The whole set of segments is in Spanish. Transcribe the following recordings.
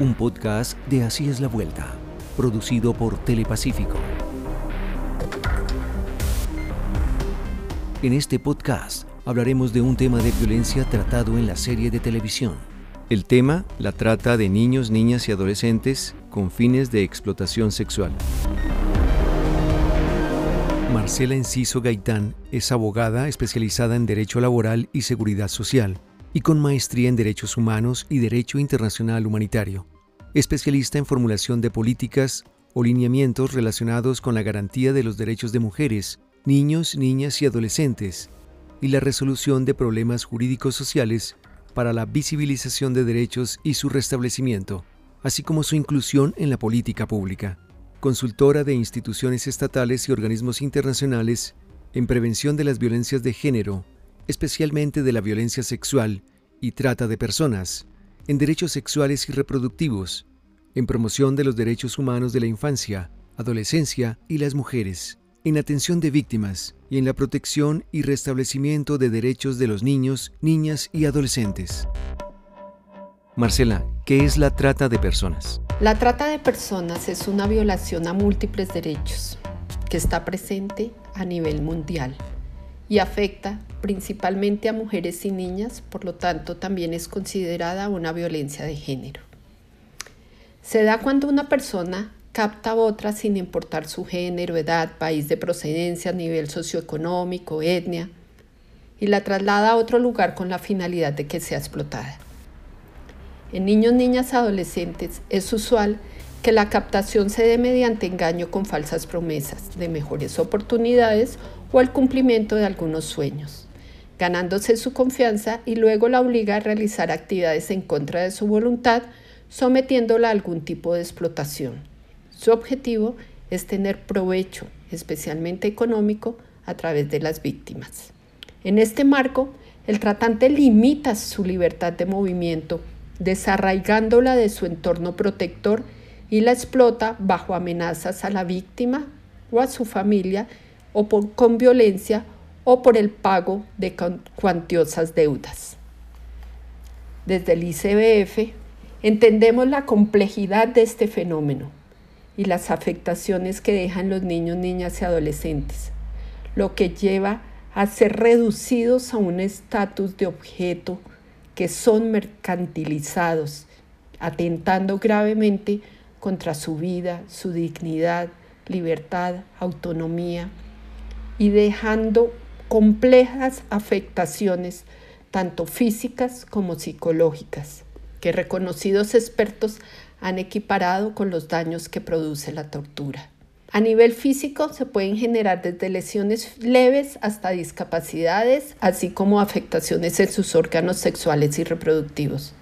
un podcast de Así es la Vuelta, producido por Telepacífico. En este podcast hablaremos de un tema de violencia tratado en la serie de televisión. El tema, la trata de niños, niñas y adolescentes con fines de explotación sexual. Marcela Enciso Gaitán es abogada especializada en Derecho Laboral y Seguridad Social y con maestría en Derechos Humanos y Derecho Internacional Humanitario. Especialista en formulación de políticas o lineamientos relacionados con la garantía de los derechos de mujeres, niños, niñas y adolescentes y la resolución de problemas jurídicos sociales para la visibilización de derechos y su restablecimiento, así como su inclusión en la política pública. Consultora de instituciones estatales y organismos internacionales en prevención de las violencias de género, especialmente de la violencia sexual y trata de personas, en derechos sexuales y reproductivos, en promoción de los derechos humanos de la infancia, adolescencia y las mujeres, en atención de víctimas y en la protección y restablecimiento de derechos de los niños, niñas y adolescentes. Marcela, ¿qué es la trata de personas? La trata de personas es una violación a múltiples derechos que está presente a nivel mundial y afecta principalmente a mujeres y niñas, por lo tanto también es considerada una violencia de género. Se da cuando una persona capta a otra sin importar su género, edad, país de procedencia, nivel socioeconómico, etnia, y la traslada a otro lugar con la finalidad de que sea explotada. En niños, niñas, adolescentes es usual que la captación se dé mediante engaño con falsas promesas de mejores oportunidades o el cumplimiento de algunos sueños, ganándose su confianza y luego la obliga a realizar actividades en contra de su voluntad, sometiéndola a algún tipo de explotación. Su objetivo es tener provecho, especialmente económico, a través de las víctimas. En este marco, el tratante limita su libertad de movimiento desarraigándola de su entorno protector y la explota bajo amenazas a la víctima o a su familia o con violencia o por el pago de cuantiosas deudas. Desde el ICBF entendemos la complejidad de este fenómeno y las afectaciones que dejan los niños, niñas y adolescentes, lo que lleva a ser reducidos a un estatus de objeto que son mercantilizados, atentando gravemente contra su vida, su dignidad, libertad, autonomía y dejando complejas afectaciones, tanto físicas como psicológicas, que reconocidos expertos han equiparado con los daños que produce la tortura. A nivel físico se pueden generar desde lesiones leves hasta discapacidades, así como afectaciones en sus órganos sexuales y reproductivos.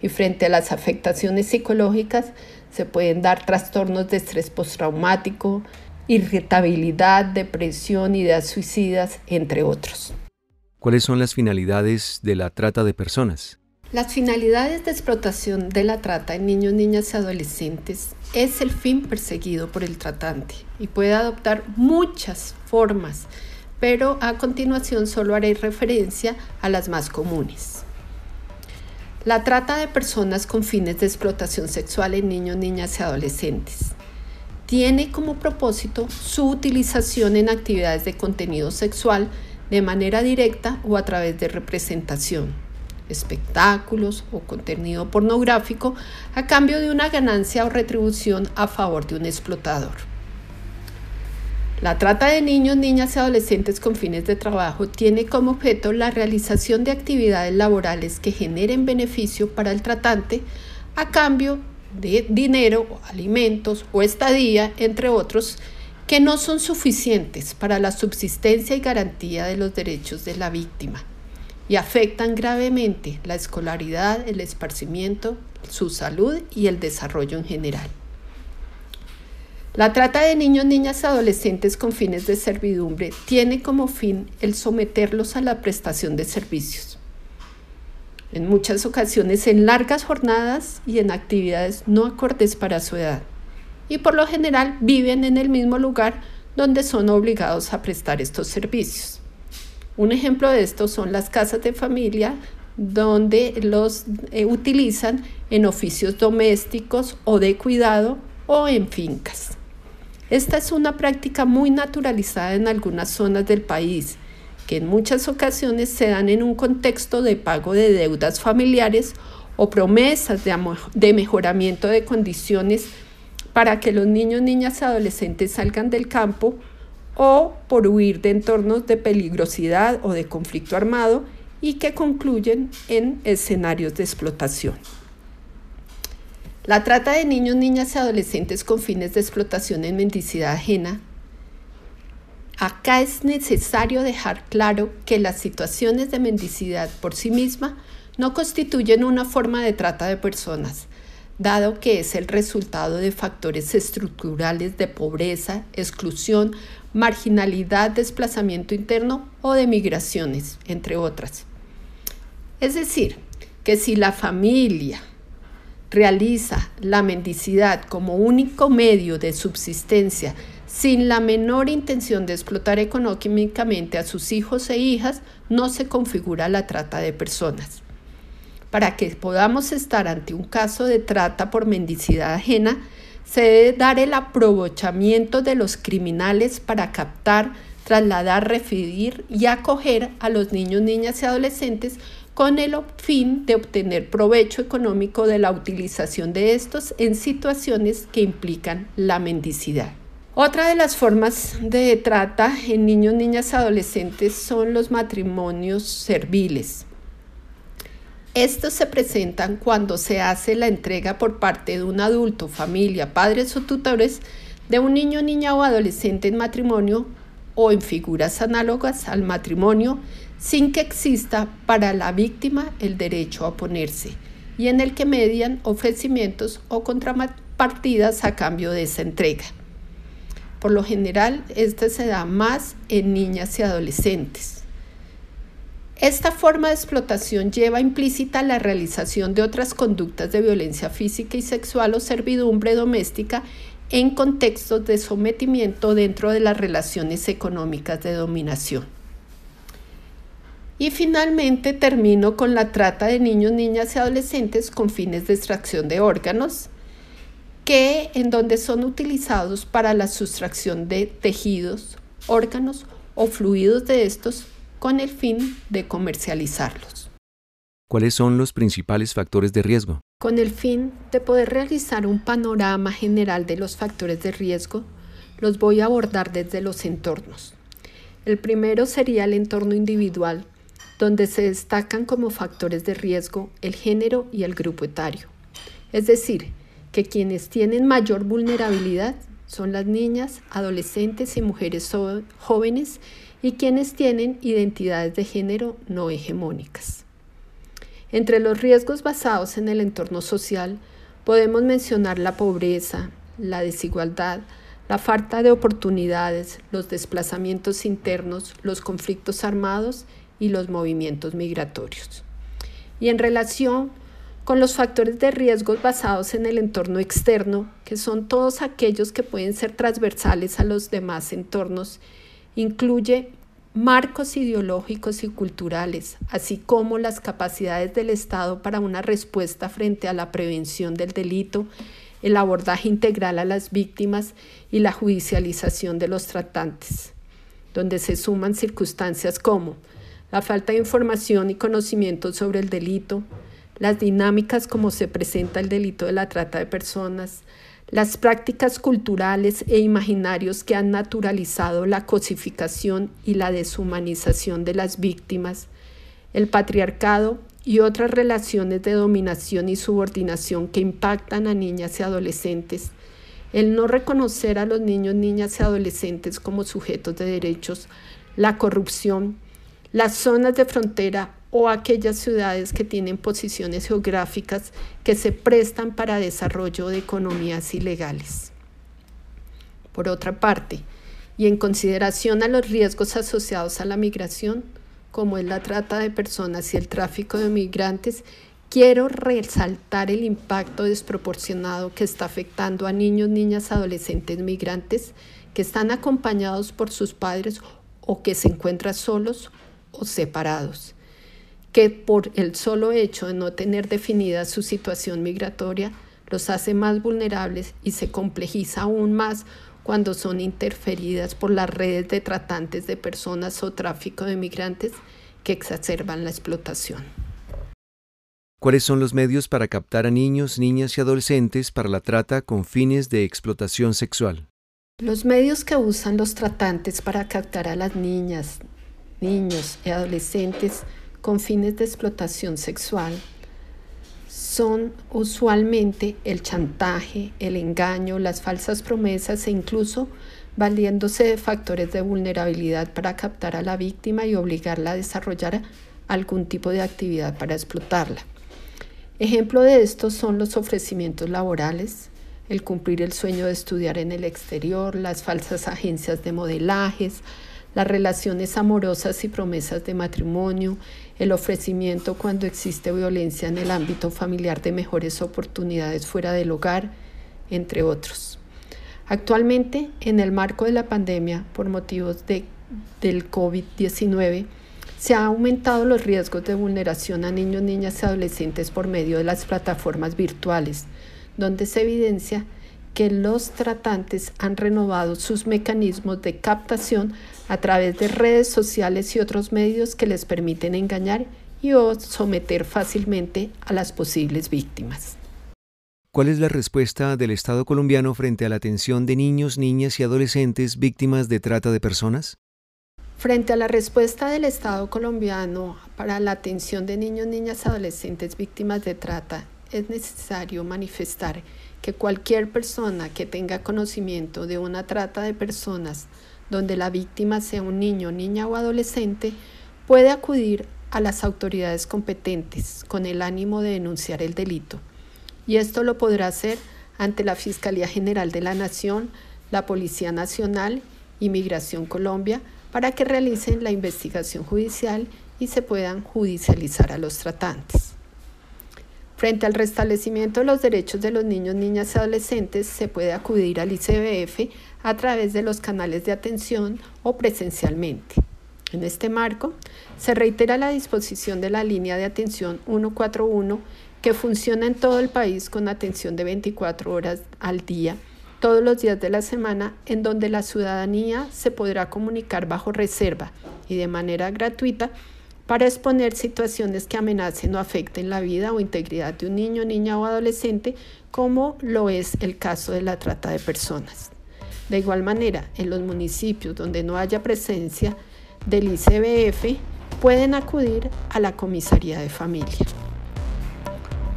Y frente a las afectaciones psicológicas se pueden dar trastornos de estrés postraumático, irritabilidad, depresión, ideas suicidas, entre otros. ¿Cuáles son las finalidades de la trata de personas? Las finalidades de explotación de la trata en niños, niñas y adolescentes es el fin perseguido por el tratante y puede adoptar muchas formas, pero a continuación solo haré referencia a las más comunes. La trata de personas con fines de explotación sexual en niños, niñas y adolescentes tiene como propósito su utilización en actividades de contenido sexual de manera directa o a través de representación espectáculos o contenido pornográfico a cambio de una ganancia o retribución a favor de un explotador. La trata de niños, niñas y adolescentes con fines de trabajo tiene como objeto la realización de actividades laborales que generen beneficio para el tratante a cambio de dinero, alimentos o estadía, entre otros, que no son suficientes para la subsistencia y garantía de los derechos de la víctima y afectan gravemente la escolaridad, el esparcimiento, su salud y el desarrollo en general. La trata de niños, niñas y adolescentes con fines de servidumbre tiene como fin el someterlos a la prestación de servicios. En muchas ocasiones en largas jornadas y en actividades no acordes para su edad. Y por lo general viven en el mismo lugar donde son obligados a prestar estos servicios. Un ejemplo de esto son las casas de familia donde los eh, utilizan en oficios domésticos o de cuidado o en fincas. Esta es una práctica muy naturalizada en algunas zonas del país, que en muchas ocasiones se dan en un contexto de pago de deudas familiares o promesas de, mejoramiento de condiciones para que los niños, niñas y adolescentes salgan del campo o por huir de entornos de peligrosidad o de conflicto armado y que concluyen en escenarios de explotación. La trata de niños, niñas y adolescentes con fines de explotación en mendicidad ajena. Acá es necesario dejar claro que las situaciones de mendicidad por sí misma no constituyen una forma de trata de personas, dado que es el resultado de factores estructurales de pobreza, exclusión, marginalidad, desplazamiento interno o de migraciones, entre otras. Es decir, que si la familia realiza la mendicidad como único medio de subsistencia sin la menor intención de explotar económicamente a sus hijos e hijas, no se configura la trata de personas. Para que podamos estar ante un caso de trata por mendicidad ajena, se debe dar el aprovechamiento de los criminales para captar, trasladar, referir y acoger a los niños, niñas y adolescentes con el fin de obtener provecho económico de la utilización de estos en situaciones que implican la mendicidad. Otra de las formas de trata en niños, niñas y adolescentes son los matrimonios serviles. Estos se presentan cuando se hace la entrega por parte de un adulto, familia, padres o tutores de un niño, niña o adolescente en matrimonio o en figuras análogas al matrimonio sin que exista para la víctima el derecho a oponerse y en el que median ofrecimientos o contrapartidas a cambio de esa entrega. Por lo general, este se da más en niñas y adolescentes. Esta forma de explotación lleva implícita la realización de otras conductas de violencia física y sexual o servidumbre doméstica en contextos de sometimiento dentro de las relaciones económicas de dominación. Y finalmente termino con la trata de niños, niñas y adolescentes con fines de extracción de órganos, que en donde son utilizados para la sustracción de tejidos, órganos o fluidos de estos con el fin de comercializarlos. ¿Cuáles son los principales factores de riesgo? Con el fin de poder realizar un panorama general de los factores de riesgo, los voy a abordar desde los entornos. El primero sería el entorno individual, donde se destacan como factores de riesgo el género y el grupo etario. Es decir, que quienes tienen mayor vulnerabilidad son las niñas, adolescentes y mujeres jóvenes y quienes tienen identidades de género no hegemónicas. Entre los riesgos basados en el entorno social podemos mencionar la pobreza, la desigualdad, la falta de oportunidades, los desplazamientos internos, los conflictos armados y los movimientos migratorios. Y en relación con los factores de riesgo basados en el entorno externo, que son todos aquellos que pueden ser transversales a los demás entornos incluye marcos ideológicos y culturales, así como las capacidades del Estado para una respuesta frente a la prevención del delito, el abordaje integral a las víctimas y la judicialización de los tratantes, donde se suman circunstancias como la falta de información y conocimiento sobre el delito, las dinámicas como se presenta el delito de la trata de personas, las prácticas culturales e imaginarios que han naturalizado la cosificación y la deshumanización de las víctimas, el patriarcado y otras relaciones de dominación y subordinación que impactan a niñas y adolescentes, el no reconocer a los niños, niñas y adolescentes como sujetos de derechos, la corrupción, las zonas de frontera o aquellas ciudades que tienen posiciones geográficas que se prestan para desarrollo de economías ilegales. Por otra parte, y en consideración a los riesgos asociados a la migración, como es la trata de personas y el tráfico de migrantes, quiero resaltar el impacto desproporcionado que está afectando a niños, niñas, adolescentes migrantes que están acompañados por sus padres o que se encuentran solos o separados que por el solo hecho de no tener definida su situación migratoria los hace más vulnerables y se complejiza aún más cuando son interferidas por las redes de tratantes de personas o tráfico de migrantes que exacerban la explotación. ¿Cuáles son los medios para captar a niños, niñas y adolescentes para la trata con fines de explotación sexual? Los medios que usan los tratantes para captar a las niñas, niños y adolescentes con fines de explotación sexual son usualmente el chantaje, el engaño, las falsas promesas e incluso valiéndose de factores de vulnerabilidad para captar a la víctima y obligarla a desarrollar algún tipo de actividad para explotarla. Ejemplo de esto son los ofrecimientos laborales, el cumplir el sueño de estudiar en el exterior, las falsas agencias de modelajes, las relaciones amorosas y promesas de matrimonio, el ofrecimiento cuando existe violencia en el ámbito familiar de mejores oportunidades fuera del hogar, entre otros. Actualmente, en el marco de la pandemia, por motivos de, del COVID-19, se han aumentado los riesgos de vulneración a niños, niñas y adolescentes por medio de las plataformas virtuales, donde se evidencia que los tratantes han renovado sus mecanismos de captación a través de redes sociales y otros medios que les permiten engañar y o someter fácilmente a las posibles víctimas. ¿Cuál es la respuesta del Estado colombiano frente a la atención de niños, niñas y adolescentes víctimas de trata de personas? Frente a la respuesta del Estado colombiano para la atención de niños, niñas y adolescentes víctimas de trata, es necesario manifestar que cualquier persona que tenga conocimiento de una trata de personas donde la víctima sea un niño, niña o adolescente, puede acudir a las autoridades competentes con el ánimo de denunciar el delito. Y esto lo podrá hacer ante la Fiscalía General de la Nación, la Policía Nacional, Inmigración Colombia, para que realicen la investigación judicial y se puedan judicializar a los tratantes. Frente al restablecimiento de los derechos de los niños, niñas y adolescentes, se puede acudir al ICBF a través de los canales de atención o presencialmente. En este marco, se reitera la disposición de la línea de atención 141 que funciona en todo el país con atención de 24 horas al día, todos los días de la semana, en donde la ciudadanía se podrá comunicar bajo reserva y de manera gratuita para exponer situaciones que amenacen o afecten la vida o integridad de un niño, niña o adolescente, como lo es el caso de la trata de personas. De igual manera, en los municipios donde no haya presencia del ICBF, pueden acudir a la comisaría de familia.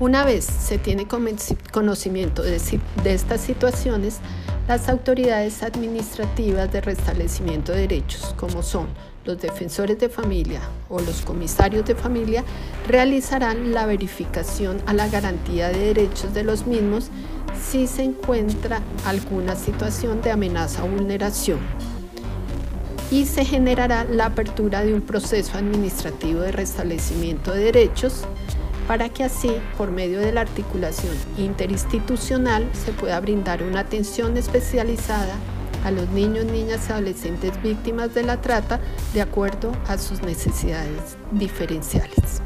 Una vez se tiene conocimiento de, estas situaciones, las autoridades administrativas de restablecimiento de derechos, como son los defensores de familia o los comisarios de familia realizarán la verificación a la garantía de derechos de los mismos si se encuentra alguna situación de amenaza o vulneración. Y se generará la apertura de un proceso administrativo de restablecimiento de derechos para que así, por medio de la articulación interinstitucional, se pueda brindar una atención especializada a los niños, niñas y adolescentes víctimas de la trata de acuerdo a sus necesidades diferenciales.